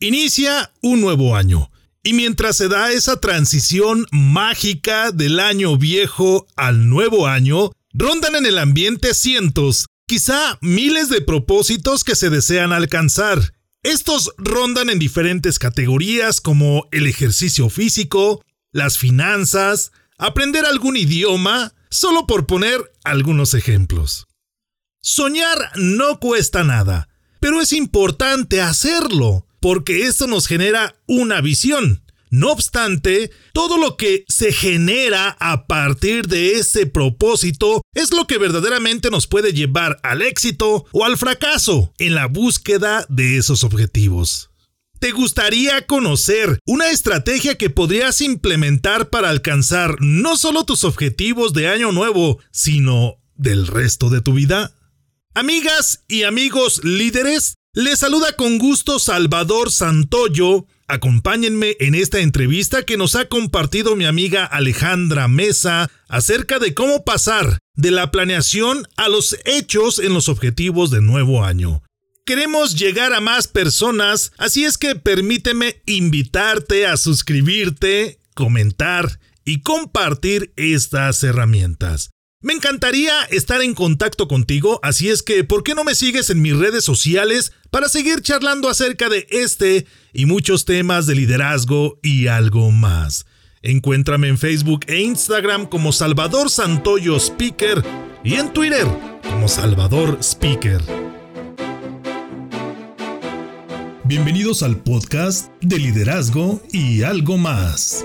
Inicia un nuevo año. Y mientras se da esa transición mágica del año viejo al nuevo año, rondan en el ambiente cientos, quizá miles de propósitos que se desean alcanzar. Estos rondan en diferentes categorías como el ejercicio físico, las finanzas, aprender algún idioma, solo por poner algunos ejemplos. Soñar no cuesta nada, pero es importante hacerlo, porque esto nos genera una visión. No obstante, todo lo que se genera a partir de ese propósito es lo que verdaderamente nos puede llevar al éxito o al fracaso en la búsqueda de esos objetivos. ¿Te gustaría conocer una estrategia que podrías implementar para alcanzar no solo tus objetivos de año nuevo, sino del resto de tu vida? Amigas y amigos líderes, les saluda con gusto Salvador Santoyo. Acompáñenme en esta entrevista que nos ha compartido mi amiga Alejandra Mesa acerca de cómo pasar de la planeación a los hechos en los objetivos de nuevo año. Queremos llegar a más personas, así es que permíteme invitarte a suscribirte, comentar y compartir estas herramientas. Me encantaría estar en contacto contigo, así es que ¿por qué no me sigues en mis redes sociales para seguir charlando acerca de este y muchos temas de liderazgo y algo más? Encuéntrame en Facebook e Instagram como Salvador Santoyo Speaker y en Twitter como Salvador Speaker. Bienvenidos al podcast de liderazgo y algo más.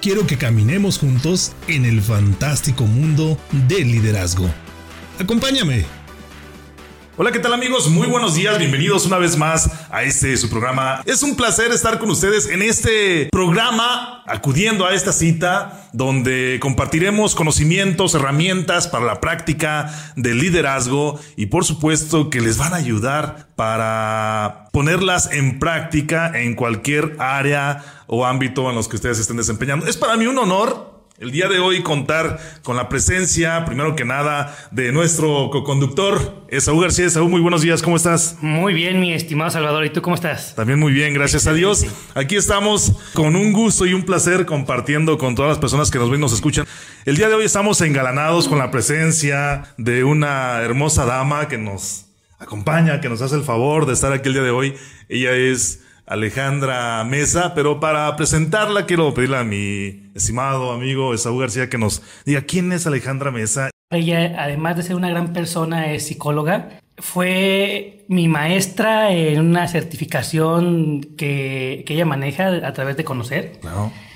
quiero que caminemos juntos en el fantástico mundo del liderazgo. Acompáñame. Hola, ¿qué tal amigos? Muy buenos días, bienvenidos una vez más a este su programa. Es un placer estar con ustedes en este programa, acudiendo a esta cita donde compartiremos conocimientos, herramientas para la práctica del liderazgo y por supuesto que les van a ayudar para ponerlas en práctica en cualquier área o ámbito en los que ustedes estén desempeñando. Es para mí un honor el día de hoy contar con la presencia, primero que nada, de nuestro co-conductor, Esaú García. Esaú, muy buenos días, ¿cómo estás? Muy bien, mi estimado Salvador, ¿y tú cómo estás? También muy bien, gracias a Dios. Aquí estamos con un gusto y un placer compartiendo con todas las personas que nos ven y nos escuchan. El día de hoy estamos engalanados con la presencia de una hermosa dama que nos acompaña, que nos hace el favor de estar aquí el día de hoy. Ella es Alejandra Mesa, pero para presentarla quiero pedirle a mi estimado amigo Esaú García que nos diga quién es Alejandra Mesa. Ella, además de ser una gran persona, es psicóloga. Fue mi maestra en una certificación que, ella maneja a través de conocer.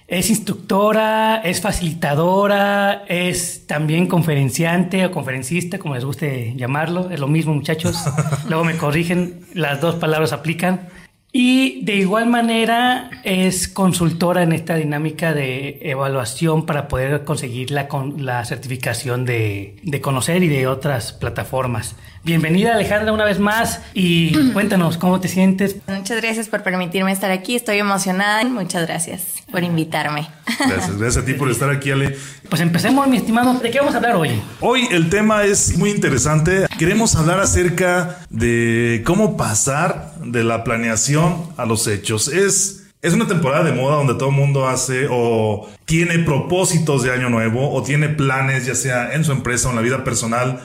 Es instructora, es facilitadora, es también conferenciante o conferencista, como les guste llamarlo. Es lo mismo, muchachos. Luego me corrigen, las dos palabras aplican. Y de igual manera es consultora en esta dinámica de evaluación para poder conseguir la, la certificación de, de, conocer y de otras plataformas. Bienvenida Alejandra una vez más y cuéntanos cómo te sientes. Muchas gracias por permitirme estar aquí, estoy emocionada. Muchas gracias por invitarme. Gracias, gracias a ti por estar aquí Ale. Pues empecemos mi estimado, ¿de qué vamos a hablar hoy? Hoy el tema es muy interesante. Queremos hablar acerca de cómo pasar de la planeación a los hechos. Es es una temporada de moda donde todo el mundo hace o tiene propósitos de año nuevo o tiene planes, ya sea en su empresa o en la vida personal,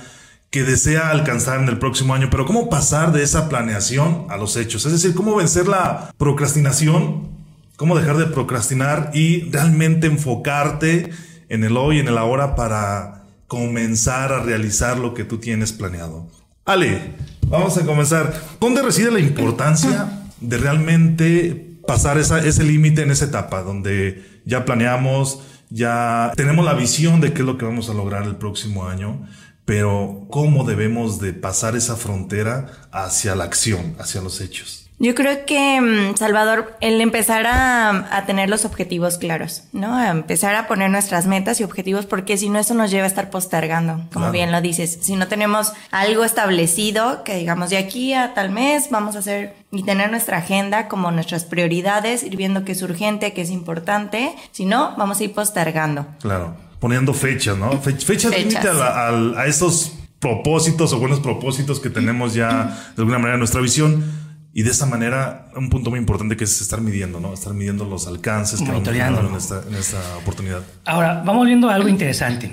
que desea alcanzar en el próximo año. Pero ¿cómo pasar de esa planeación a los hechos? Es decir, ¿cómo vencer la procrastinación? ¿Cómo dejar de procrastinar y realmente enfocarte en el hoy, en el ahora para comenzar a realizar lo que tú tienes planeado. Ale, vamos a comenzar. ¿Dónde reside la importancia de realmente pasar ese límite en esa etapa donde ya planeamos, ya tenemos la visión de qué es lo que vamos a lograr el próximo año? Pero ¿cómo debemos de pasar esa frontera hacia la acción, hacia los hechos? Yo creo que mm, Salvador, el empezar a, tener los objetivos claros, ¿no? A empezar a poner nuestras metas y objetivos, porque si no, eso nos lleva a estar postergando, como bien lo dices. Si no tenemos algo establecido, que digamos de aquí a tal mes vamos a hacer y tener nuestra agenda como nuestras prioridades, ir viendo qué es urgente, qué es importante. Si no, vamos a ir postergando. Claro, poniendo fechas, ¿no? fechas límite a, a estos propósitos o buenos propósitos que tenemos ya de alguna manera en nuestra visión y de esa manera, un punto muy importante que es estar midiendo, ¿no? Estar midiendo los alcances que vamos en esta, en esta oportunidad. Ahora, vamos viendo algo interesante.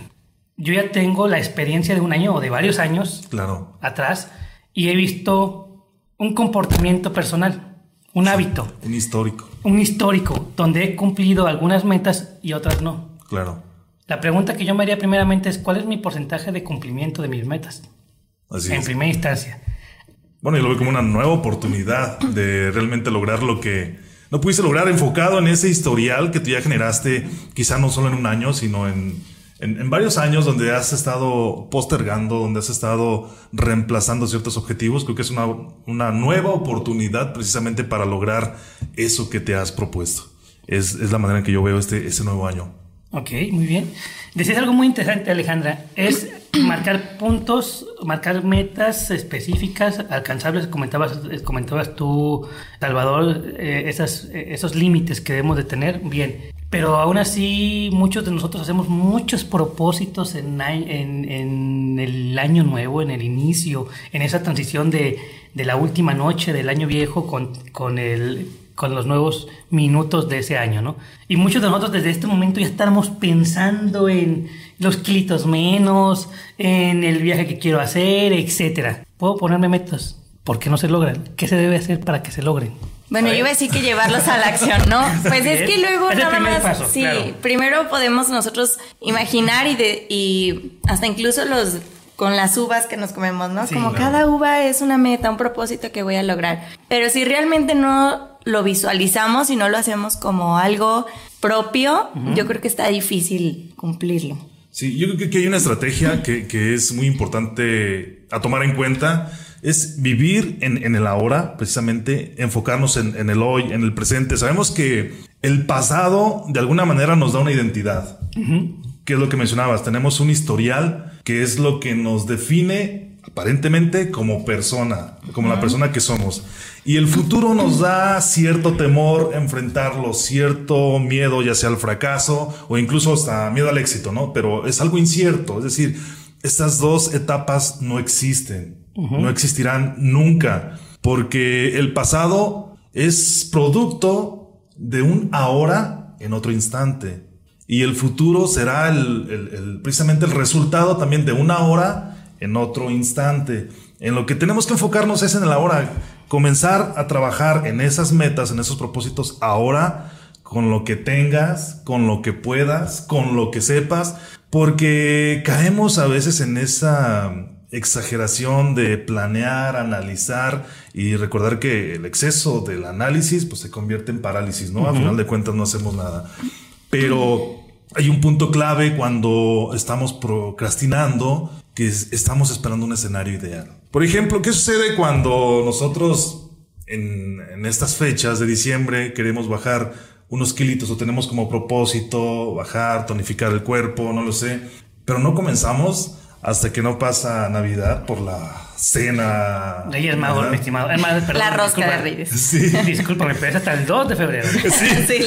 Yo ya tengo la experiencia de un año o de varios años claro. atrás y he visto un comportamiento personal, un hábito. Un histórico. Un histórico, donde he cumplido algunas metas y otras no. Claro. La pregunta que yo me haría primeramente es, ¿cuál es mi porcentaje de cumplimiento de mis metas? Así en primera instancia. Bueno, yo lo veo como una nueva oportunidad de realmente lograr lo que no pudiste lograr enfocado en ese historial que tú ya generaste, quizá no solo en un año, sino en, en, varios años donde has estado postergando, donde has estado reemplazando ciertos objetivos. Creo que es una, una nueva oportunidad precisamente para lograr eso que te has propuesto. Es, es la manera en que yo veo este, este nuevo año. Ok, muy bien. Decías algo muy interesante, Alejandra, es marcar puntos, marcar metas específicas, alcanzables, comentabas, comentabas tú, Salvador, eh, esas, esos límites que debemos de tener, bien. Pero aún así, muchos de nosotros hacemos muchos propósitos en, en, en el año nuevo, en el inicio, en esa transición de, de la última noche del año viejo con, con el con los nuevos minutos de ese año, ¿no? Y muchos de nosotros desde este momento ya estamos pensando en los kilitos menos, en el viaje que quiero hacer, etcétera. Puedo ponerme metas. ¿Por qué no se logran? ¿Qué se debe hacer para que se logren? Bueno, yo iba a decir que llevarlos a la acción, ¿no? Pues es que luego nada más, sí, primero podemos nosotros imaginar y, de, y hasta incluso los con las uvas que nos comemos, ¿no? Como cada uva es una meta, un propósito que voy a lograr. Pero si realmente no lo visualizamos y no lo hacemos como algo propio, yo creo que está difícil cumplirlo. Sí, yo creo que hay una estrategia que, es muy importante a tomar en cuenta. Es vivir en, el ahora, precisamente, enfocarnos en, el hoy, en el presente. Sabemos que el pasado de alguna manera nos da una identidad. ¿Qué es lo que mencionabas? Tenemos un historial que es lo que nos define aparentemente como persona, como la persona que somos. Y el futuro nos da cierto temor enfrentarlo, cierto miedo, ya sea al fracaso o incluso hasta miedo al éxito, ¿no? Pero es algo incierto, es decir, estas dos etapas no existen, no existirán nunca, porque el pasado es producto de un ahora en otro instante. Y el futuro será el, precisamente el resultado también de una hora en otro instante. En lo que tenemos que enfocarnos es en el ahora comenzar a trabajar en esas metas, en esos propósitos ahora, con lo que tengas, con lo que puedas, con lo que sepas, porque caemos a veces en esa exageración de planear, analizar y recordar que el exceso del análisis pues se convierte en parálisis, ¿no? A final de cuentas no hacemos nada. Pero hay un punto clave cuando estamos procrastinando que estamos esperando un escenario ideal. Por ejemplo, ¿qué sucede cuando nosotros en, en, estas fechas de diciembre queremos bajar unos kilitos o tenemos como propósito bajar, tonificar el cuerpo, no lo sé, pero no comenzamos hasta que no pasa Navidad por la cena. Reyes Magos, mi estimado. la rosca de Reyes. Sí. Discúlpame, pero es hasta el 2 de febrero. Sí, sí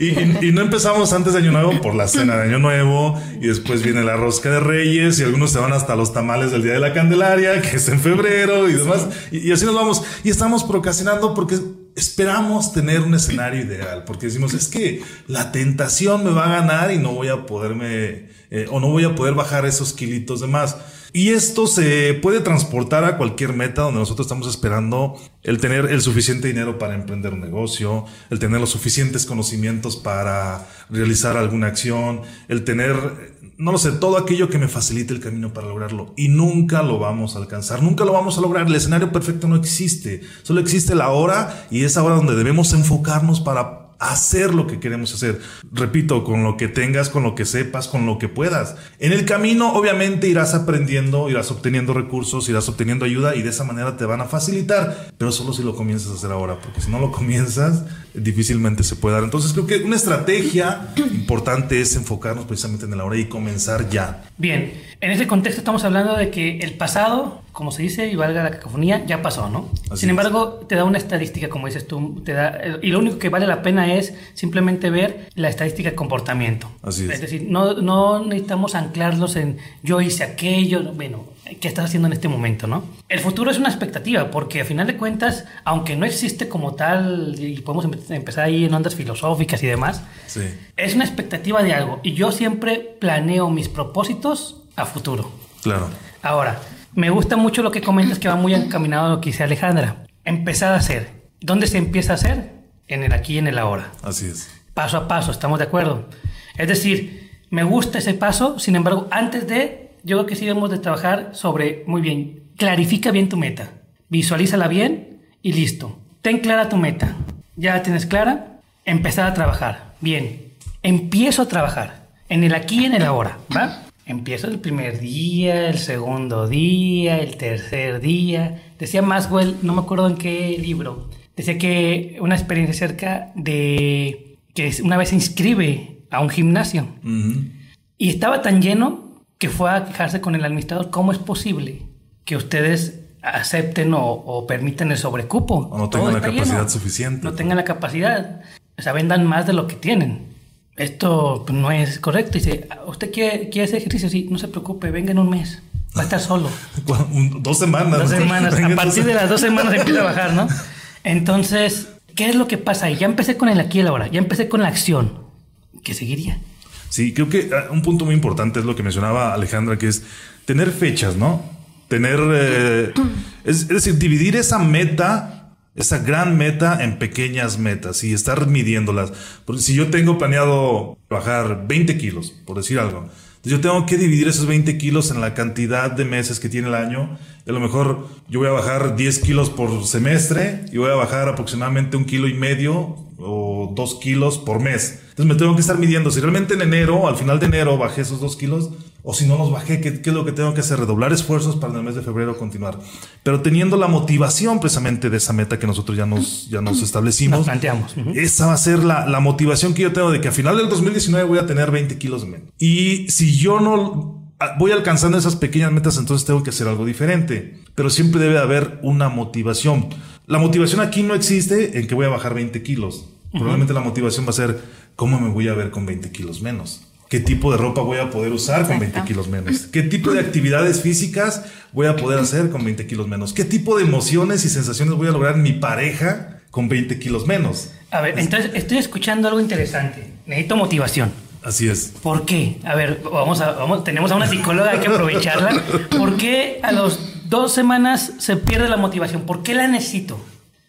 y, y, no empezamos antes de Año Nuevo por la cena de Año Nuevo y después viene la rosca de Reyes y algunos se van hasta los tamales del Día de la Candelaria, que es en febrero y demás. Y, así nos vamos. Y estamos procrastinando porque esperamos tener un escenario ideal, porque decimos, es que la tentación me va a ganar y no voy a poderme, eh, o no voy a poder bajar esos kilitos de más. Y esto se puede transportar a cualquier meta donde nosotros estamos esperando el tener el suficiente dinero para emprender un negocio, el tener los suficientes conocimientos para realizar alguna acción, el tener no lo sé, todo aquello que me facilite el camino para lograrlo. Y nunca lo vamos a alcanzar, nunca lo vamos a lograr. El escenario perfecto no existe, solo existe la hora y es ahora donde debemos enfocarnos para hacer lo que queremos hacer. Repito, con lo que tengas, con lo que sepas, con lo que puedas. En el camino, obviamente, irás aprendiendo, irás obteniendo recursos, irás obteniendo ayuda y de esa manera te van a facilitar, pero solo si lo comienzas a hacer ahora, porque si no lo comienzas, difícilmente se puede dar. Entonces, creo que una estrategia importante es enfocarnos precisamente en el ahora y comenzar ya. Bien, en ese contexto estamos hablando de que el pasado como se dice, y valga la cacofonía, ya pasó, ¿no? Sin embargo, te da una estadística, como dices tú, te da, y lo único que vale la pena es simplemente ver la estadística de comportamiento. Así es. es decir, no, no necesitamos anclarlos en yo hice aquello, bueno, ¿qué estás haciendo en este momento, no? El futuro es una expectativa, porque a final de cuentas, aunque no existe como tal, y podemos empezar ahí en ondas filosóficas y demás, sí. es una expectativa de algo, y yo siempre planeo mis propósitos a futuro. Claro. Ahora, me gusta mucho lo que comentas que va muy encaminado a lo que dice Alejandra. Empezar a hacer. ¿Dónde se empieza a hacer? En el aquí y en el ahora. Así es. Paso a paso, estamos de acuerdo. Es decir, me gusta ese paso, sin embargo, antes de, yo creo que sí debemos de trabajar sobre, muy bien, clarifica bien tu meta, visualízala bien y listo. Ten clara tu meta. Ya la tienes clara, empezar a trabajar. Bien, empiezo a trabajar en el aquí y en el ahora, ¿va? Empiezo el primer día, el segundo día, el tercer día. Decía Maxwell, no me acuerdo en qué libro, decía que una experiencia cerca de que una vez se inscribe a un gimnasio y estaba tan lleno que fue a quejarse con el administrador cómo es posible que ustedes acepten o, permiten el sobrecupo. O no tengan la capacidad suficiente. No tengan la capacidad. O sea, vendan más de lo que tienen esto pues, no es correcto. Dice, ¿usted quiere, quiere hacer ejercicio? Sí, no se preocupe, venga en un mes. Va a estar solo. dos semanas. Dos semanas. A partir de las dos semanas empieza a bajar, ¿no? Entonces, ¿qué es lo que pasa ahí? Ya empecé con el aquí y el ahora. Ya empecé con la acción. ¿Qué seguiría? Sí, creo que ah, un punto muy importante es lo que mencionaba Alejandra, que es tener fechas, ¿no? Tener, eh, es decir, dividir esa meta esa gran meta en pequeñas metas y estar midiéndolas. Porque si yo tengo planeado bajar 20 kilos, por decir algo, yo tengo que dividir esos 20 kilos en la cantidad de meses que tiene el año. a lo mejor yo voy a bajar 10 kilos por semestre y voy a bajar aproximadamente un kilo y medio o dos kilos por mes. Entonces me tengo que estar midiendo si realmente en enero, al final de enero, bajé esos dos kilos o si no los bajé, ¿qué, es lo que tengo que hacer? Redoblar esfuerzos para en el mes de febrero continuar. Pero teniendo la motivación precisamente de esa meta que nosotros ya nos, ya nos establecimos. Nos planteamos. Esa va a ser la, la motivación que yo tengo de que a final del 2019 voy a tener 20 kilos menos. Y si yo no voy alcanzando esas pequeñas metas, entonces tengo que hacer algo diferente. Pero siempre debe haber una motivación. La motivación aquí no existe en que voy a bajar 20 kilos. Probablemente la motivación va a ser cómo me voy a ver con 20 kilos menos qué tipo de ropa voy a poder usar con 20 kilos menos, qué tipo de actividades físicas voy a poder hacer con 20 kilos menos, qué tipo de emociones y sensaciones voy a lograr en mi pareja con 20 kilos menos. A ver, entonces estoy escuchando algo interesante. Necesito motivación. Así es. ¿Por qué? A ver, vamos a, vamos, tenemos a una psicóloga, hay que aprovecharla. ¿Por qué a las dos semanas se pierde la motivación? ¿Por qué la necesito?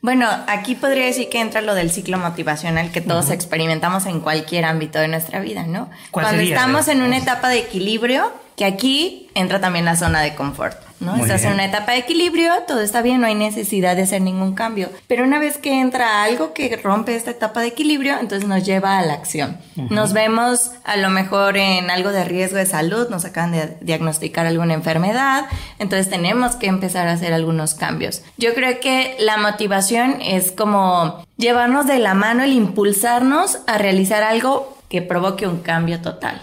Bueno, aquí podría decir que entra lo del ciclo motivacional que todos experimentamos en cualquier ámbito de nuestra vida, ¿no? Cuando estamos en una etapa de equilibrio, que aquí entra también la zona de confort. ¿No? Estás en una etapa de equilibrio, todo está bien, no hay necesidad de hacer ningún cambio. Pero una vez que entra algo que rompe esta etapa de equilibrio, entonces nos lleva a la acción. Nos vemos a lo mejor en algo de riesgo de salud, nos acaban de diagnosticar alguna enfermedad, entonces tenemos que empezar a hacer algunos cambios. Yo creo que la motivación es como llevarnos de la mano el impulsarnos a realizar algo que provoque un cambio total.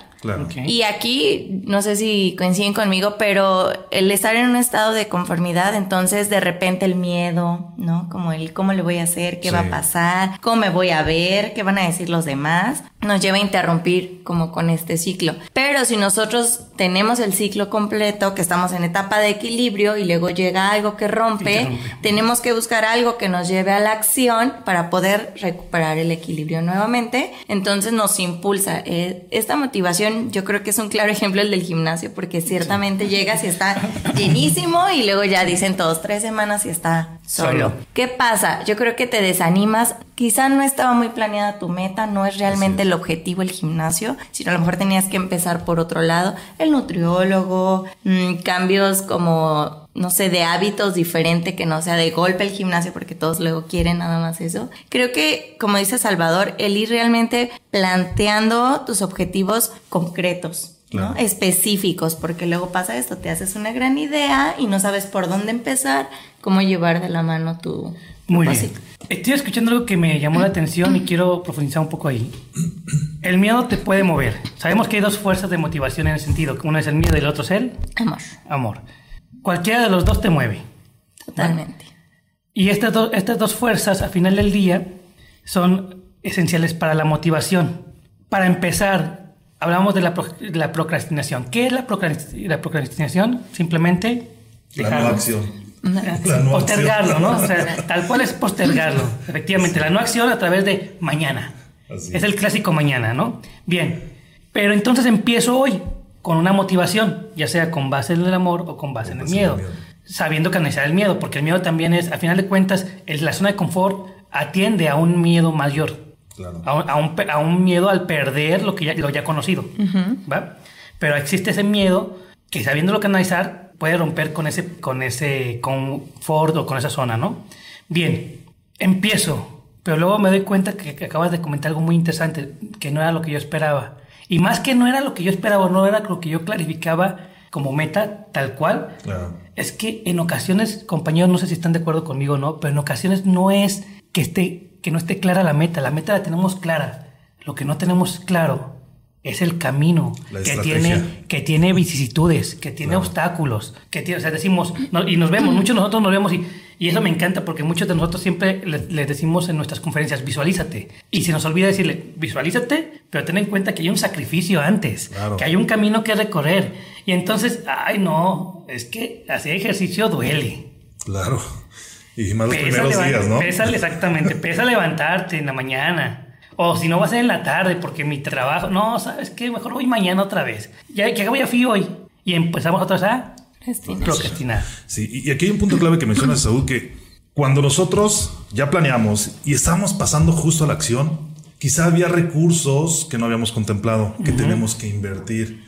Y aquí, no sé si coinciden conmigo, pero el estar en un estado de conformidad, entonces de repente el miedo, ¿no? Como el cómo le voy a hacer, qué va a pasar, cómo me voy a ver, qué van a decir los demás, nos lleva a interrumpir como con este ciclo. Pero si nosotros tenemos el ciclo completo, que estamos en etapa de equilibrio y luego llega algo que rompe, tenemos que buscar algo que nos lleve a la acción para poder recuperar el equilibrio nuevamente. Entonces nos impulsa. Eh, esta motivación yo creo que es un claro ejemplo el del gimnasio, porque ciertamente llegas y está llenísimo y luego ya dicen todos tres semanas y está solo. ¿Qué pasa? Yo creo que te desanimas. Quizá no estaba muy planeada tu meta, no es realmente el objetivo el gimnasio, sino a lo mejor tenías que empezar por otro lado, el nutriólogo, mm, cambios como no sé, de hábitos diferente que no sea de golpe el gimnasio, porque todos luego quieren nada más eso. Creo que, como dice Salvador, el ir realmente planteando tus objetivos concretos. ¿no? específicos, porque luego pasa esto, te haces una gran idea y no sabes por dónde empezar, cómo llevar de la mano tu Muy bien. Estoy escuchando algo que me llamó la atención y quiero profundizar un poco ahí. El miedo te puede mover. Sabemos que hay dos fuerzas de motivación en el sentido. Uno es el miedo y el otro es el amor. Amor cualquiera de los dos te mueve. Totalmente. Y estas, estas dos fuerzas, al final del día, son esenciales para la motivación. Para empezar, hablamos de la, procrastinación. ¿Qué es la, procrastinación? Simplemente la no acción. postergarlo, ¿no? O sea, tal cual es postergarlo. Efectivamente, la no acción a través de mañana. es el clásico mañana, ¿no? Bien, pero entonces empiezo hoy con una motivación, ya sea con base en el amor o con base en el miedo, sabiendo canalizar el miedo, porque el miedo también es, a final de cuentas, la zona de confort atiende a un miedo mayor, a, un, miedo al perder lo que ya, lo ya conocido, ¿va? Pero existe ese miedo que sabiéndolo canalizar puede romper con ese, con ese confort o con esa zona, ¿no? Bien, empiezo, pero luego me doy cuenta que, que acabas de comentar algo muy interesante, que no era lo que yo esperaba y más que no era lo que yo esperaba, no era lo que yo clarificaba como meta tal cual. Es que en ocasiones, compañeros, no sé si están de acuerdo conmigo o no, pero en ocasiones no es que, esté, que no esté clara la meta. La meta la tenemos clara. Lo que no tenemos claro es el camino que tiene, que tiene vicisitudes, que tiene obstáculos, que tiene, o sea, decimos, y nos vemos, muchos de nosotros nos vemos y y eso me encanta porque muchos de nosotros siempre les, decimos en nuestras conferencias, visualízate. Y se nos olvida decirle, visualízate, pero ten en cuenta que hay un sacrificio antes, que hay un camino que recorrer. Y entonces, ay no, es que hacer ejercicio duele. Claro. Y más los primeros días, ¿no? Pesa, exactamente, pesa levantarte en la mañana. O si no va a ser en la tarde porque mi trabajo, no, ¿sabes qué? Mejor voy mañana otra vez. Ya que voy a fui hoy. Y empezamos otra vez a Procrastinar. Sí, y aquí hay un punto clave que menciona Saúl, que cuando nosotros ya planeamos y estamos pasando justo a la acción, quizá había recursos que no habíamos contemplado, que tenemos que invertir.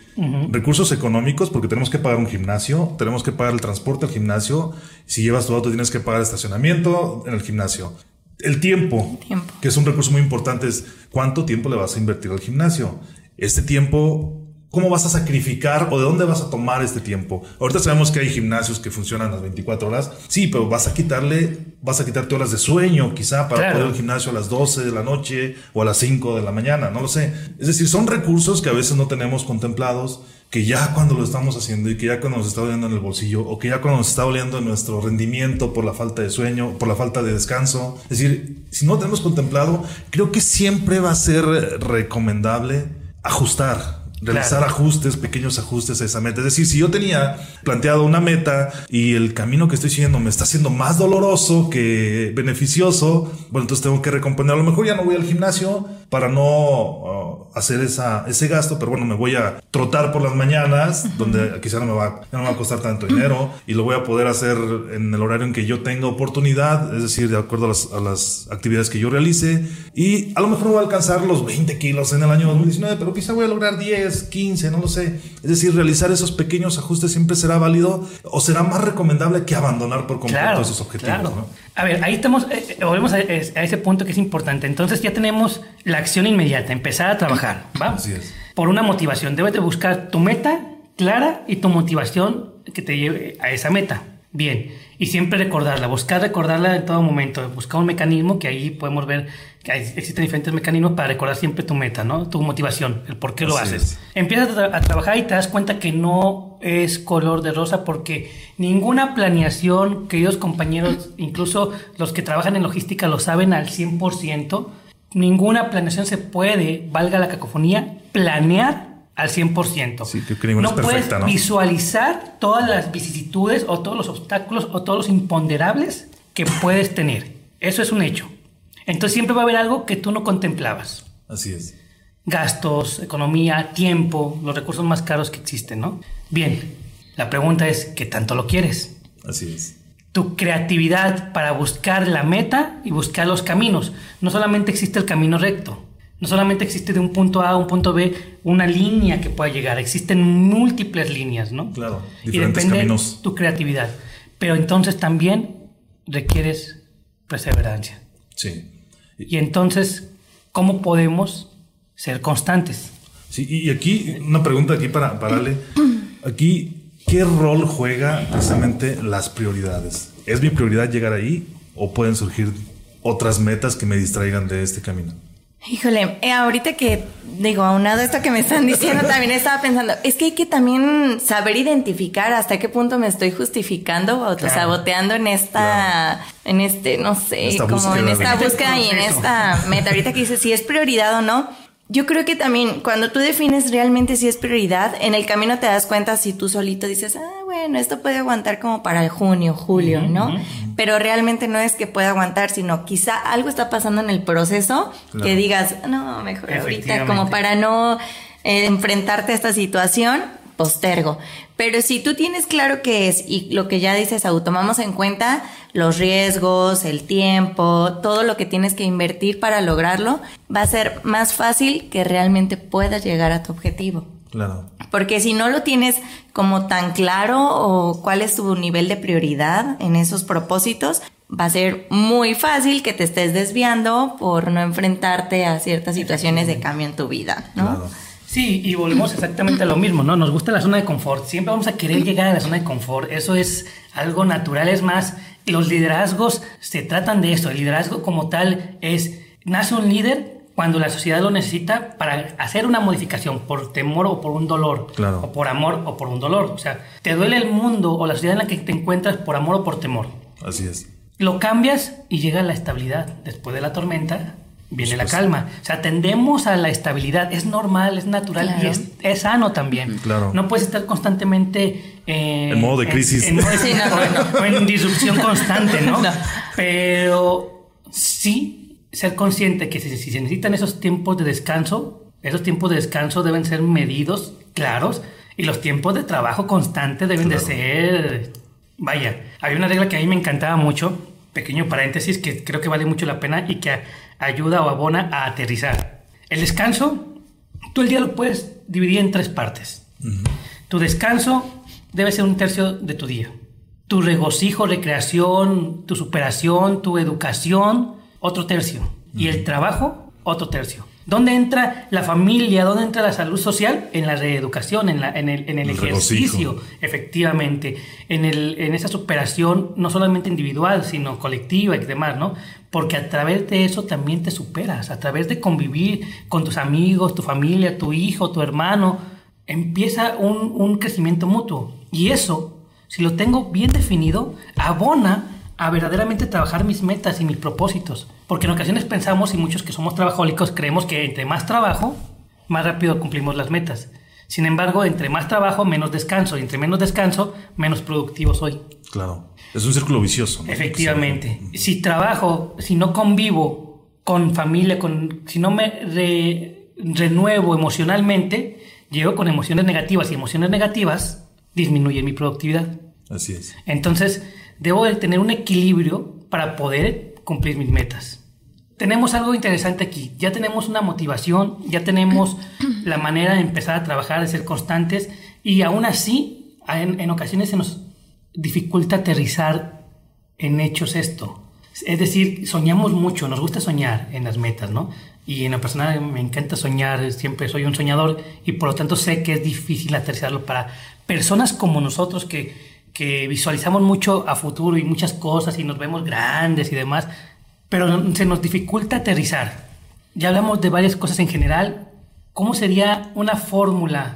Recursos económicos, porque tenemos que pagar un gimnasio, tenemos que pagar el transporte al gimnasio. Si llevas tu auto, tienes que pagar estacionamiento en el gimnasio. El tiempo, tiempo, que es un recurso muy importante, es cuánto tiempo le vas a invertir al gimnasio. Este tiempo ¿Cómo vas a sacrificar o de dónde vas a tomar este tiempo? Ahorita sabemos que hay gimnasios que funcionan las 24 horas. Sí, pero vas a quitarle, vas a quitarte horas de sueño quizá para poder ir al gimnasio a las 12 de la noche o a las 5 de la mañana, no lo sé. Es decir, son recursos que a veces no tenemos contemplados, que ya cuando lo estamos haciendo y que ya cuando nos está doliendo en el bolsillo o que ya cuando nos está doliendo nuestro rendimiento por la falta de sueño, por la falta de descanso. Es decir, si no lo tenemos contemplado, creo que siempre va a ser recomendable ajustar realizar ajustes, pequeños ajustes a esa meta. Es decir, si yo tenía planteado una meta y el camino que estoy siguiendo me está haciendo más doloroso que beneficioso, bueno, entonces tengo que recomponer. A lo mejor ya no voy al gimnasio para no uh, hacer esa, ese gasto, pero bueno, me voy a trotar por las mañanas, donde quizá no me, va, no me va a costar tanto dinero y lo voy a poder hacer en el horario en que yo tenga oportunidad, es decir, de acuerdo a las, a las actividades que yo realice. Y a lo mejor voy a alcanzar los 20 kilos en el año 2019, pero quizá voy a lograr 10 15, no lo sé. Es decir, realizar esos pequeños ajustes siempre será válido o será más recomendable que abandonar por completo esos objetivos. A ver, ahí estamos, eh, eh, volvemos a, ese punto que es importante. Entonces ya tenemos la acción inmediata, empezar a trabajar, ¿va? Así es. Por una motivación. Debes de buscar tu meta clara y tu motivación que te lleve a esa meta. Bien, y siempre recordarla, buscar recordarla en todo momento, buscar un mecanismo que ahí podemos ver que existen diferentes mecanismos para recordar siempre tu meta, ¿no? Tu motivación, el por qué lo haces. Empiezas a, trabajar y te das cuenta que no es color de rosa porque ninguna planeación, queridos compañeros, incluso los que trabajan en logística lo saben al 100%, ninguna planeación se puede, valga la cacofonía, planear al 100%. Sí, que no es puedes ¿no? visualizar todas las vicisitudes o todos los obstáculos o todos los imponderables que puedes tener. Eso es un hecho. Entonces siempre va a haber algo que tú no contemplabas. Así es. Gastos, economía, tiempo, los recursos más caros que existen, ¿no? Bien, la pregunta es, ¿qué tanto lo quieres? Así es. tu creatividad para buscar la meta y buscar los caminos. No solamente existe el camino recto, no solamente existe de un punto A a un punto B una línea que pueda llegar, existen múltiples líneas, ¿no? Claro, diferentes y depende tu creatividad. Pero entonces también requieres perseverancia. Sí. Y entonces, ¿cómo podemos ser constantes? Sí, y aquí una pregunta aquí para, para Ale. Aquí, ¿qué rol juega precisamente las prioridades? ¿Es mi prioridad llegar ahí o pueden surgir otras metas que me distraigan de este camino? Híjole, eh, ahorita que digo, aunado esto que me están diciendo, también estaba pensando, es que hay que también saber identificar hasta qué punto me estoy justificando o autosaboteando en esta, en este, no sé, como en esta búsqueda y en esta meta. Ahorita que dices si es prioridad o no yo creo que también cuando tú defines realmente si es prioridad, en el camino te das cuenta si tú solito dices, ah, bueno, esto puede aguantar como para el junio, julio, ¿no? Pero realmente no es que pueda aguantar, sino quizá algo está pasando en el proceso que digas, no, mejor ahorita, como para no eh, enfrentarte a esta situación, postergo. Pero si tú tienes claro qué es y lo que ya dices, tomamos en cuenta los riesgos, el tiempo, todo lo que tienes que invertir para lograrlo, va a ser más fácil que realmente puedas llegar a tu objetivo. Claro. Porque si no lo tienes como tan claro o cuál es tu nivel de prioridad en esos propósitos, va a ser muy fácil que te estés desviando por no enfrentarte a ciertas situaciones de cambio en tu vida, ¿no? Claro. Sí, y volvemos exactamente a lo mismo, ¿no? Nos gusta la zona de confort. Siempre vamos a querer llegar a la zona de confort. Eso es algo natural. Es más, los liderazgos se tratan de eso. El liderazgo como tal es, nace un líder cuando la sociedad lo necesita para hacer una modificación por temor o por un dolor. Claro. O por amor o por un dolor. O sea, te duele el mundo o la sociedad en la que te encuentras por amor o por temor. Así es. Lo cambias y llega la estabilidad. Después de la tormenta viene la calma. O sea, tendemos a la estabilidad. Es normal, es natural y es, sano también. Claro. No puedes estar constantemente... Eh, en modo de crisis. En, o, en, disrupción constante, ¿no? Pero sí ser consciente que si, se necesitan esos tiempos de descanso, esos tiempos de descanso deben ser medidos, claros, y los tiempos de trabajo constante deben de ser... Vaya, hay una regla que a mí me encantaba mucho, pequeño paréntesis, que creo que vale mucho la pena y que ayuda o abona a aterrizar. El descanso, tú el día lo puedes dividir en tres partes. Tu descanso debe ser un tercio de tu día. Tu regocijo, recreación, tu superación, tu educación, otro tercio. Y el trabajo, otro tercio. ¿Dónde entra la familia? ¿Dónde entra la salud social? En la reeducación, en, la, en el, en el, ejercicio, efectivamente, en, el, en esa superación no solamente individual, sino colectiva y demás, ¿no? Porque a través de eso también te superas, a través de convivir con tus amigos, tu familia, tu hijo, tu hermano, empieza un, un crecimiento mutuo. Y eso, si lo tengo bien definido, abona a verdaderamente trabajar mis metas y mis propósitos. Porque en ocasiones pensamos, y muchos que somos trabajólicos, creemos que entre más trabajo, más rápido cumplimos las metas. Sin embargo, entre más trabajo, menos descanso. Y entre menos descanso, menos productivo soy. Claro. Es un círculo vicioso. Efectivamente. Si trabajo, si no convivo con familia, con, si no me renuevo emocionalmente, llego con emociones negativas y emociones negativas disminuyen mi productividad. Así es. Entonces, debo de tener un equilibrio para poder cumplir mis metas. Tenemos algo interesante aquí, ya tenemos una motivación, ya tenemos la manera de empezar a trabajar, de ser constantes y aún así en, ocasiones se nos dificulta aterrizar en hechos esto. Es decir, soñamos mucho, nos gusta soñar en las metas, ¿no? Y en la persona me encanta soñar, siempre soy un soñador y por lo tanto sé que es difícil aterrizarlo para personas como nosotros que que visualizamos mucho a futuro y muchas cosas y nos vemos grandes y demás, pero se nos dificulta aterrizar. Ya hablamos de varias cosas en general. ¿Cómo sería una fórmula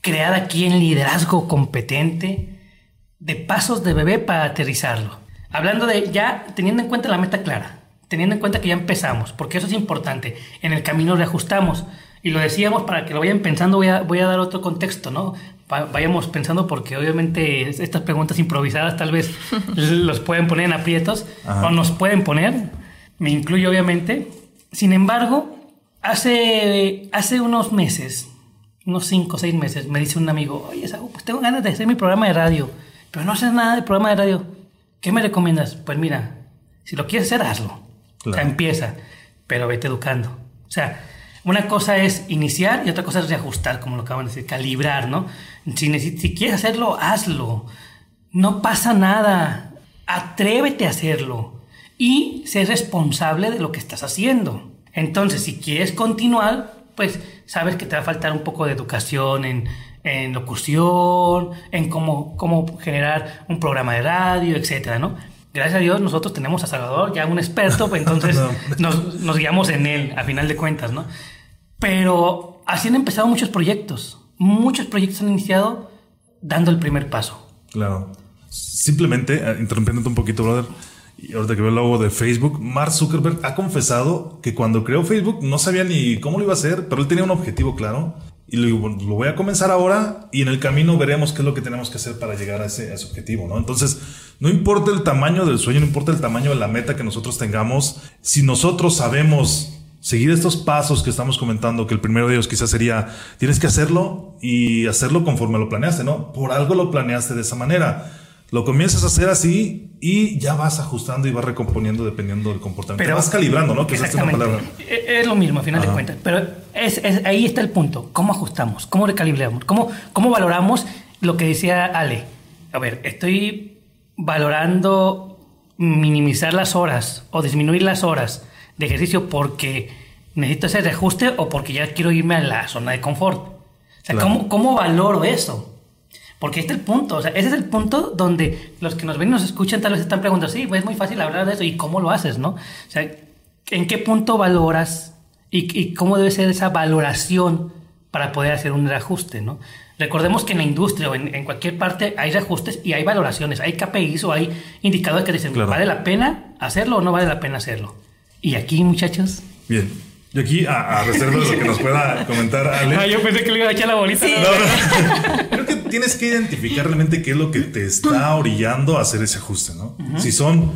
creada aquí en liderazgo competente de pasos de bebé para aterrizarlo? Hablando de ya teniendo en cuenta la meta clara, teniendo en cuenta que ya empezamos, porque eso es importante. En el camino reajustamos. Y lo decíamos para que lo vayan pensando, voy a, voy a dar otro contexto, ¿no? Vayamos pensando porque obviamente estas preguntas improvisadas tal vez los pueden poner en aprietos o nos pueden poner, me incluyo obviamente. Sin embargo, hace, hace unos meses, unos 5 o 6 meses, me dice un amigo, oye, pues tengo ganas de hacer mi programa de radio, pero no haces nada de programa de radio. ¿qué me recomiendas? Pues mira, si lo quieres hacer, hazlo. O sea, empieza, pero vete educando. O sea, una cosa es iniciar y otra cosa es reajustar, como lo acaban de decir, calibrar, ¿no? Si, quieres hacerlo, hazlo. No pasa nada. Atrévete a hacerlo. Y sé responsable de lo que estás haciendo. Entonces, si quieres continuar, pues sabes que te va a faltar un poco de educación en, en locución, en cómo, cómo generar un programa de radio, etcétera, ¿no? Gracias a Dios nosotros tenemos a Salvador, ya un experto, pues entonces nos, nos, guiamos en él, a final de cuentas, ¿no? Pero así han empezado muchos proyectos. Muchos proyectos han iniciado dando el primer paso. Claro. Simplemente, eh, interrumpiéndote un poquito, brother, y ahorita que veo el logo de Facebook, Mark Zuckerberg ha confesado que cuando creó Facebook no sabía ni cómo lo iba a hacer, pero él tenía un objetivo claro. Y lo, lo voy a comenzar ahora y en el camino veremos qué es lo que tenemos que hacer para llegar a ese, a ese objetivo, ¿no? Entonces, no importa el tamaño del sueño, no importa el tamaño de la meta que nosotros tengamos, si nosotros sabemos seguir estos pasos que estamos comentando, que el primero de ellos quizás sería, tienes que hacerlo y hacerlo conforme lo planeaste, ¿no? Por algo lo planeaste de esa manera. Lo comienzas a hacer así y ya vas ajustando y vas recomponiendo dependiendo del comportamiento. Pero vas calibrando, ¿no? Que es una palabra. E-, es lo mismo, a final de cuentas. Pero es, ahí está el punto. ¿Cómo ajustamos? ¿Cómo recalibramos? ¿Cómo, ¿Cómo valoramos lo que decía Ale? A ver, estoy valorando minimizar las horas o disminuir las horas de ejercicio porque necesito ese reajuste o porque ya quiero irme a la zona de confort. O sea, ¿cómo, ¿cómo, valoro eso? Porque este es el punto, o sea, ese es el punto donde los que nos ven y nos escuchan tal vez están preguntando, sí, pues es muy fácil hablar de eso, ¿y cómo lo haces, no? O sea, ¿en qué punto valoras y, y cómo debe ser esa valoración para poder hacer un reajuste, no? Recordemos que en la industria o en, cualquier parte hay reajustes y hay valoraciones, hay KPIs o hay indicadores que dicen, ¿vale la pena hacerlo o no vale la pena hacerlo? Y aquí, muchachos. Bien. Y aquí, a, reserva de lo que nos pueda comentar Ale. Ah, yo pensé que le iba a echar la bolita. Creo que tienes que identificar realmente qué es lo que te está orillando a hacer ese ajuste, ¿no? Si son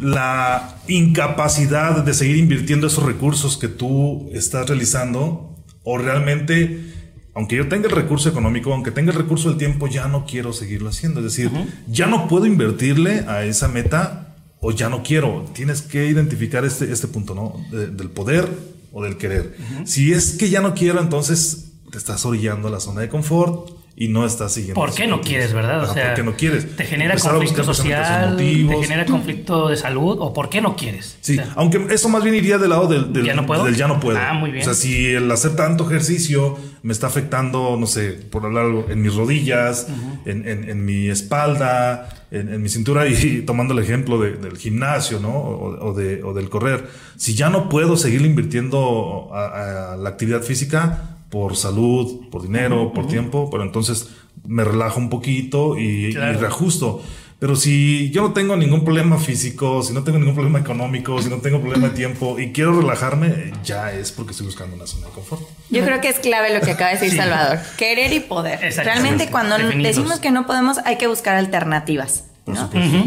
la incapacidad de seguir invirtiendo esos recursos que tú estás realizando o realmente aunque yo tenga el recurso económico, aunque tenga el recurso del tiempo, ya no quiero seguirlo haciendo. Es decir, ya no puedo invertirle a esa meta o ya no quiero. Tienes que identificar este, este punto, ¿no? del poder o del querer. Si es que ya no quiero, entonces te estás orillando a la zona de confort y no estás siguiendo. ¿Por qué no quieres, verdad? O sea, ¿por qué no quieres? Te genera conflicto social, te genera conflicto de salud o por qué no quieres. Sí, aunque eso más bien iría del lado del, ¿Ya no puedo? del ya no puedo. Ah, muy bien. O sea, si el hacer tanto ejercicio me está afectando, no sé, por hablar algo, en mis rodillas, en, en, mi espalda, en, mi cintura y tomando el ejemplo del gimnasio, ¿no? O, de, o, del correr. Si ya no puedo seguir invirtiendo a la actividad física, por salud, por dinero, por tiempo, pero entonces me relajo un poquito y, reajusto. Pero si yo no tengo ningún problema físico, si no tengo ningún problema económico, si no tengo problema de tiempo y quiero relajarme, ya es porque estoy buscando una zona de confort. Yo creo que es clave lo que acaba de decir Salvador, querer y poder. Realmente cuando decimos que no podemos hay que buscar alternativas.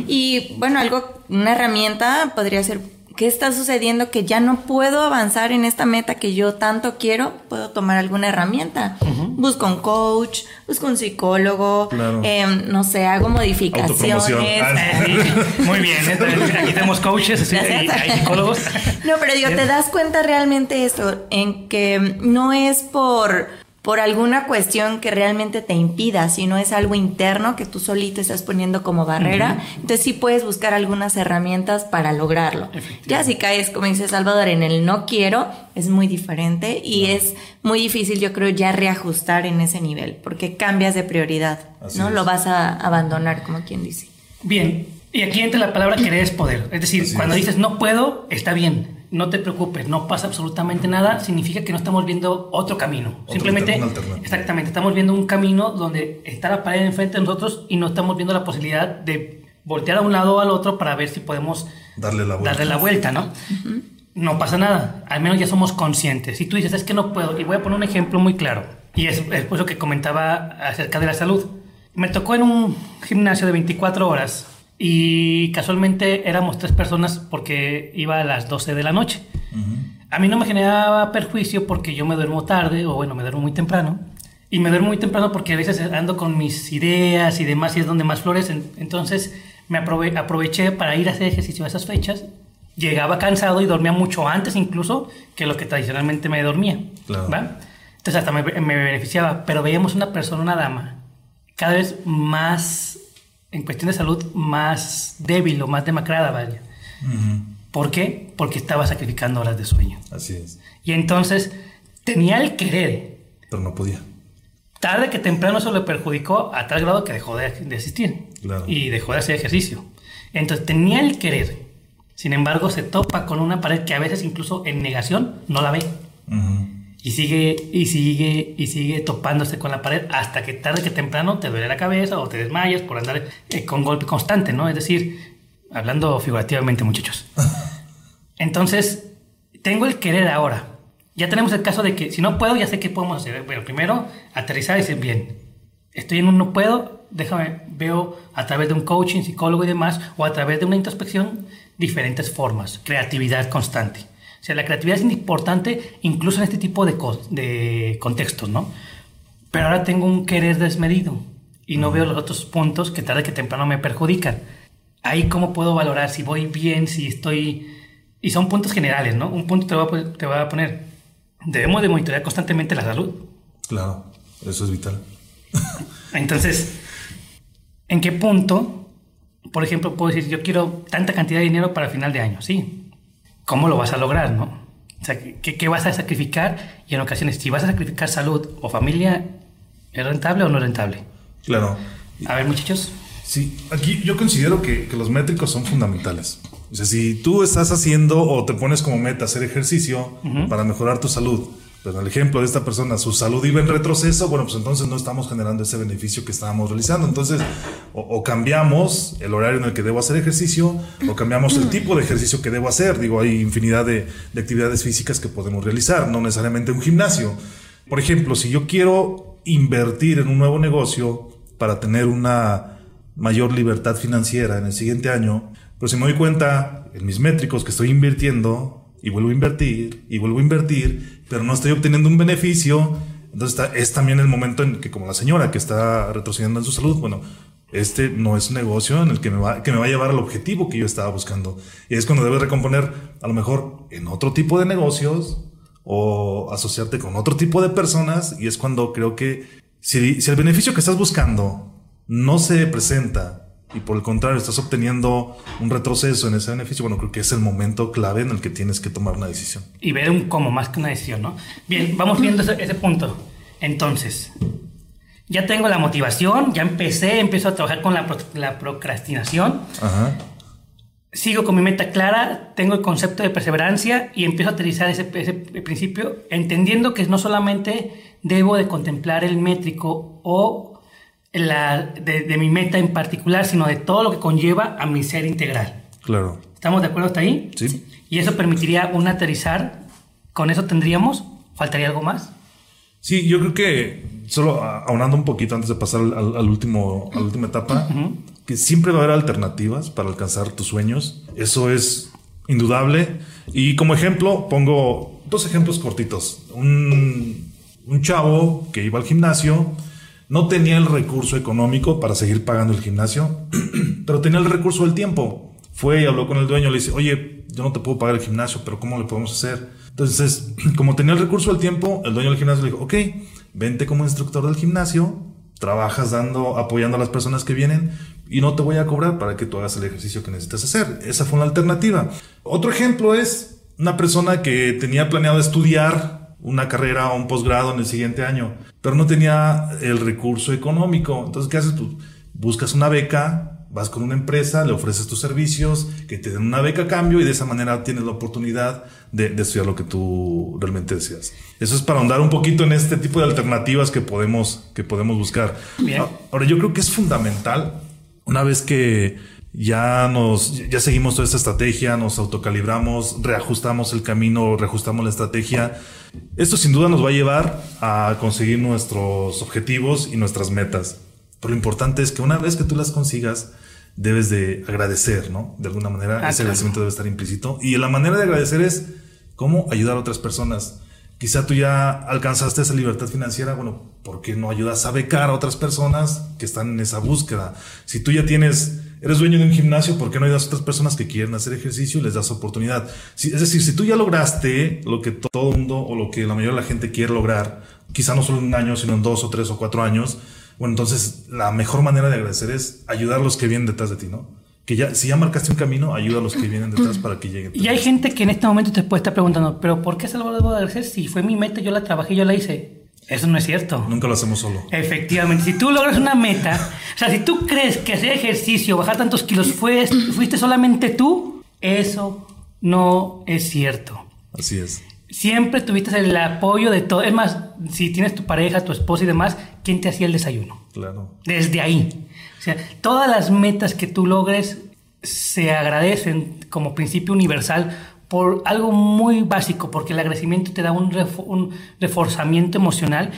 Y bueno, algo, una herramienta podría ser ¿qué está sucediendo que ya no puedo avanzar en esta meta que yo tanto quiero? Puedo tomar alguna herramienta. Busco un coach, busco un psicólogo, em, no sé, hago modificaciones. Ah, Muy bien, aquí tenemos coaches y hay psicólogos. No, pero digo, te das cuenta realmente eso, en que no es por por alguna cuestión que realmente te impida, si no es algo interno que tú solito estás poniendo como barrera, entonces sí puedes buscar algunas herramientas para lograrlo. Ya si caes, como dice Salvador, en el no quiero, es muy diferente y es muy difícil, yo creo, ya reajustar en ese nivel, porque cambias de prioridad, ¿no? Lo vas a abandonar, como quien dice. Bien, y aquí entra la palabra querer es poder. Es decir, cuando dices no puedo, está bien no te preocupes, no pasa absolutamente nada, significa que no estamos viendo otro camino. Simplemente, exactamente, estamos viendo un camino donde está la pared enfrente de nosotros y no estamos viendo la posibilidad de voltear a un lado o al otro para ver si podemos darle la vuelta, darle la vuelta ¿no? No pasa nada, al menos ya somos conscientes. Si tú dices, es que no puedo, y voy a poner un ejemplo muy claro, y es, es lo que comentaba acerca de la salud. Me tocó en un gimnasio de 24 horas y casualmente éramos tres personas porque iba a las 12 de la noche. A mí no me generaba perjuicio porque yo me duermo tarde, o bueno, me duermo muy temprano. Y me duermo muy temprano porque a veces ando con mis ideas y demás y es donde más florecen. Entonces me aproveché para ir a hacer ejercicio a esas fechas. Llegaba cansado y dormía mucho antes incluso que lo que tradicionalmente me dormía. Entonces hasta me, beneficiaba. Pero veíamos una persona, una dama, cada vez más, en cuestión de salud, más débil o más demacrada, vaya. ¿Por qué? Porque estaba sacrificando horas de sueño. Así es. Y entonces tenía el querer. Pero no podía. Tarde que temprano eso le perjudicó a tal grado que dejó de, de asistir. Y dejó de hacer ejercicio. Entonces tenía el querer. Sin embargo, se topa con una pared que a veces incluso en negación no la ve. Y sigue, y sigue, y sigue topándose con la pared hasta que tarde que temprano te duele la cabeza o te desmayas por andar eh, con golpe constante, ¿no? Es decir, hablando figurativamente, muchachos. Entonces, tengo el querer ahora. Ya tenemos el caso de que si no puedo, ya sé qué podemos hacer. Bueno, primero, aterrizar y decir, bien, estoy en un no puedo, déjame, veo a través de un coaching, psicólogo y demás, o a través de una introspección, diferentes formas, creatividad constante. O sea, la creatividad es importante incluso en este tipo de, de contextos, ¿no? Pero ahora tengo un querer desmedido y no veo los otros puntos que tarde que temprano me perjudican. Ahí cómo puedo valorar si voy bien, si estoy... Y son puntos generales, ¿no? Un punto te va a, te va a poner, debemos de monitorear constantemente la salud. Claro, eso es vital. Entonces, ¿en qué punto, por ejemplo, puedo decir, yo quiero tanta cantidad de dinero para final de año? Sí. ¿Cómo lo vas a lograr, no? O sea, ¿qué, vas a sacrificar? Y en ocasiones, si vas a sacrificar salud o familia, ¿es rentable o no rentable? Claro. A ver, muchachos. Sí, aquí yo considero que, que los métricos son fundamentales. O sea, si tú estás haciendo o te pones como meta hacer ejercicio para mejorar tu salud, pero el ejemplo de esta persona, su salud iba en retroceso, bueno, pues entonces no estamos generando ese beneficio que estábamos realizando. Entonces, o, cambiamos el horario en el que debo hacer ejercicio, o cambiamos el tipo de ejercicio que debo hacer. Digo, hay infinidad de, de actividades físicas que podemos realizar, no necesariamente un gimnasio. Por ejemplo, si yo quiero invertir en un nuevo negocio para tener una mayor libertad financiera en el siguiente año, pero si me doy cuenta en mis métricos que estoy invirtiendo y vuelvo a invertir y vuelvo a invertir, pero no estoy obteniendo un beneficio, entonces es también el momento en que como la señora que está retrocediendo en su salud, bueno, este no es un negocio en el que me, va, que me va a llevar al objetivo que yo estaba buscando. Y es cuando debes recomponer a lo mejor en otro tipo de negocios o asociarte con otro tipo de personas y es cuando creo que si, si el beneficio que estás buscando no se presenta y por el contrario estás obteniendo un retroceso en ese beneficio, bueno, creo que es el momento clave en el que tienes que tomar una decisión. Y ver un cómo más que una decisión, ¿no? Bien, vamos viendo ese, punto. Entonces, ya tengo la motivación, ya empecé, empiezo a trabajar con la, la procrastinación. Ajá. Sigo con mi meta clara, tengo el concepto de perseverancia y empiezo a utilizar ese, ese principio, entendiendo que no solamente debo de contemplar el métrico o la, de, mi meta en particular, sino de todo lo que conlleva a mi ser integral. Claro. ¿Estamos de acuerdo hasta ahí? Sí. Y eso permitiría un aterrizar. ¿Con eso tendríamos? ¿Faltaría algo más? Sí, yo creo que solo aunando un poquito antes de pasar al, último, a la última etapa, que siempre va a haber alternativas para alcanzar tus sueños. Eso es indudable. Y como ejemplo, pongo dos ejemplos cortitos. Un, un chavo que iba al gimnasio, no tenía el recurso económico para seguir pagando el gimnasio, pero tenía el recurso del tiempo. Fue y habló con el dueño, le dice, oye, yo no te puedo pagar el gimnasio, pero ¿cómo le podemos hacer? Entonces, como tenía el recurso del tiempo, el dueño del gimnasio le dijo, ok, vente como instructor del gimnasio, trabajas dando, apoyando a las personas que vienen y no te voy a cobrar para que tú hagas el ejercicio que necesitas hacer. Esa fue una alternativa. Otro ejemplo es una persona que tenía planeado estudiar una carrera o un posgrado en el siguiente año, pero no tenía el recurso económico. Entonces, ¿qué haces? tú? buscas una beca, vas con una empresa, le ofreces tus servicios, que te den una beca a cambio y de esa manera tienes la oportunidad de, estudiar lo que tú realmente deseas. Eso es para ahondar un poquito en este tipo de alternativas que podemos, que podemos buscar. Ahora, yo creo que es fundamental, una vez que ya nos, ya seguimos toda esta estrategia, nos autocalibramos, reajustamos el camino, reajustamos la estrategia. Esto sin duda nos va a llevar a conseguir nuestros objetivos y nuestras metas. Pero lo importante es que una vez que tú las consigas, debes de agradecer, ¿no? De alguna manera, ah, ese agradecimiento debe estar implícito. Y la manera de agradecer es cómo ayudar a otras personas. Quizá tú ya alcanzaste esa libertad financiera, bueno, ¿por qué no ayudas a becar a otras personas que están en esa búsqueda? Si tú ya tienes eres dueño de un gimnasio, ¿por qué no ayudas a otras personas que quieren hacer ejercicio y les das oportunidad? es decir, si tú ya lograste lo que todo el mundo o lo que la mayoría de la gente quiere lograr, quizá no solo en un año, sino en dos o tres o cuatro años, bueno, entonces la mejor manera de agradecer es ayudar a los que vienen detrás de ti, ¿no? Que ya, si ya marcaste un camino, ayuda a los que vienen detrás para que lleguen. Y hay gente que en este momento te puede estar preguntando, pero ¿por qué Salvador debo agradecer? Si fue mi meta, yo la trabajé, yo la hice. Eso no es cierto. Nunca lo hacemos solo. Efectivamente. Si tú logras una meta, o sea, si tú crees que hacer ejercicio, bajar tantos kilos, fue, fuiste solamente tú, eso no es cierto. Así es. Siempre tuviste el apoyo de todo. Es más, si tienes tu pareja, tu esposa y demás, ¿quién te hacía el desayuno? Claro. Desde ahí. O sea, todas las metas que tú logres se agradecen como principio universal por algo muy básico, porque el agradecimiento te da un, reforzamiento emocional,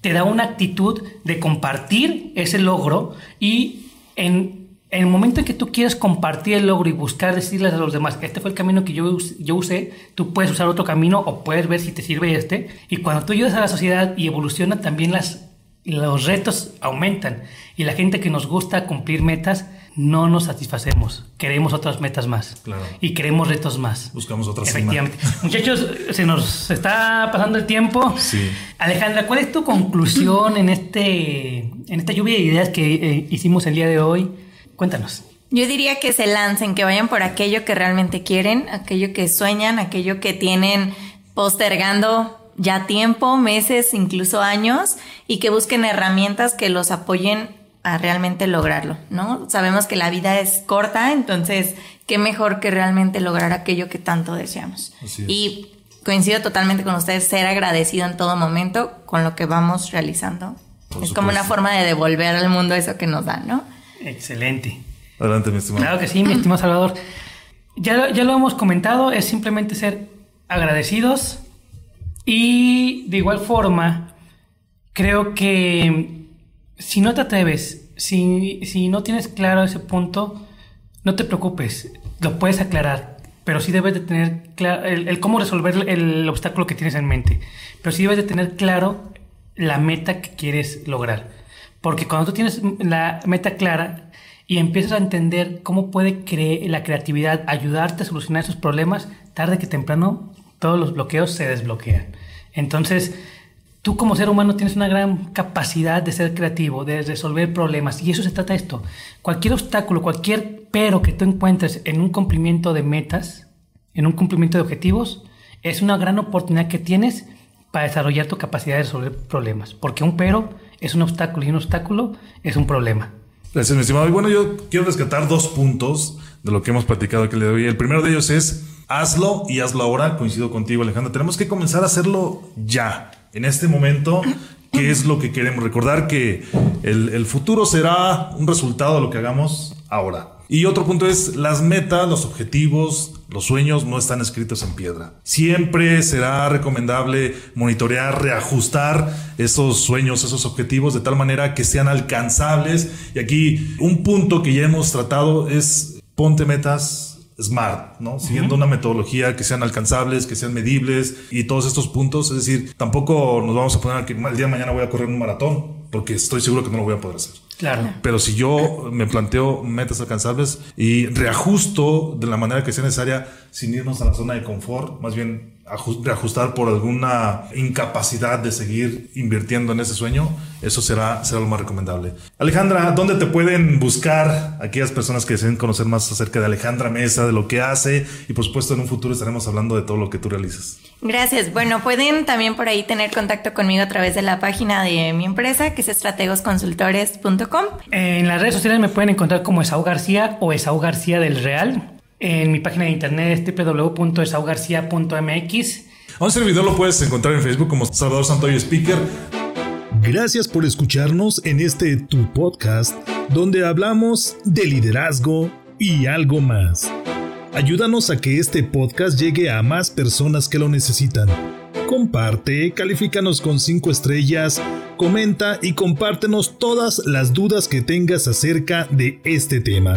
te da una actitud de compartir ese logro y en, el momento en que tú quieres compartir el logro y buscar decirles a los demás, este fue el camino que yo, yo usé, tú puedes usar otro camino o puedes ver si te sirve este. Y cuando tú ayudas a la sociedad y evoluciona, también las, los retos aumentan. Y la gente que nos gusta cumplir metas, no nos satisfacemos. Queremos otras metas más. Claro. Y queremos retos más. Buscamos otras Efectivamente. Muchachos, se nos está pasando el tiempo. Sí. Alejandra, ¿cuál es tu conclusión en, este, en esta lluvia de ideas que eh, hicimos el día de hoy? Cuéntanos. Yo diría que se lancen, que vayan por aquello que realmente quieren, aquello que sueñan, aquello que tienen postergando ya tiempo, meses, incluso años, y que busquen herramientas que los apoyen a realmente lograrlo, ¿no? Sabemos que la vida es corta, entonces, qué mejor que realmente lograr aquello que tanto deseamos. Y coincido totalmente con ustedes, ser agradecido en todo momento con lo que vamos realizando. es como una forma de devolver al mundo eso que nos dan, ¿no? Excelente. Adelante, mi estimado. Claro que sí, mi estimado Salvador. Ya, ya lo hemos comentado, es simplemente ser agradecidos y de igual forma, creo que si no te atreves, si, si no tienes claro ese punto, no te preocupes, lo puedes aclarar, pero sí debes de tener claro el, cómo resolver el obstáculo que tienes en mente, pero sí debes de tener claro la meta que quieres lograr. Porque cuando tú tienes la meta clara y empiezas a entender cómo puede la creatividad ayudarte a solucionar esos problemas, tarde que temprano todos los bloqueos se desbloquean. Entonces, Tú como ser humano tienes una gran capacidad de ser creativo, de resolver problemas, y eso se trata de esto. Cualquier obstáculo, cualquier pero que tú encuentres en un cumplimiento de metas, en un cumplimiento de objetivos, es una gran oportunidad que tienes para desarrollar tu capacidad de resolver problemas, porque un pero es un obstáculo y un obstáculo es un problema. Gracias, mi estimado. Y bueno, yo quiero rescatar dos puntos de lo que hemos platicado aquí le doy. El primero de ellos es hazlo y hazlo ahora. Coincido contigo, Alejandro. Tenemos que comenzar a hacerlo ya en este momento, ¿qué es lo que queremos? Recordar que el, futuro será un resultado de lo que hagamos ahora. Y otro punto es, las metas, los objetivos, los sueños no están escritos en piedra. Siempre será recomendable monitorear, reajustar esos sueños, esos objetivos de tal manera que sean alcanzables. Y aquí un punto que ya hemos tratado es ponte metas SMART, ¿no? Siguiendo una metodología que sean alcanzables, que sean medibles y todos estos puntos. Es decir, tampoco nos vamos a poner que el día de mañana voy a correr un maratón, porque estoy seguro que no lo voy a poder hacer. Claro. Pero si yo me planteo metas alcanzables y reajusto de la manera que sea necesaria, sin irnos a la zona de confort, más bien reajustar por alguna incapacidad de seguir invirtiendo en ese sueño, eso será, será lo más recomendable. Alejandra, ¿dónde te pueden buscar aquellas personas que deseen conocer más acerca de Alejandra Mesa, de lo que hace? Y por supuesto, en un futuro estaremos hablando de todo lo que tú realizas. Gracias. Bueno, pueden también por ahí tener contacto conmigo a través de la página de mi empresa, que es estrategosconsultores.com. En las redes sociales me pueden encontrar como Esau García o Esau García del Real. En mi página de internet es www.esaugarcia.mx. A un servidor lo puedes encontrar en Facebook como Salvador Santoyo Speaker. Gracias por escucharnos en este tu podcast donde hablamos de liderazgo y algo más. Ayúdanos a que este podcast llegue a más personas que lo necesitan. Comparte, califícanos con 5 estrellas, comenta y compártenos todas las dudas que tengas acerca de este tema.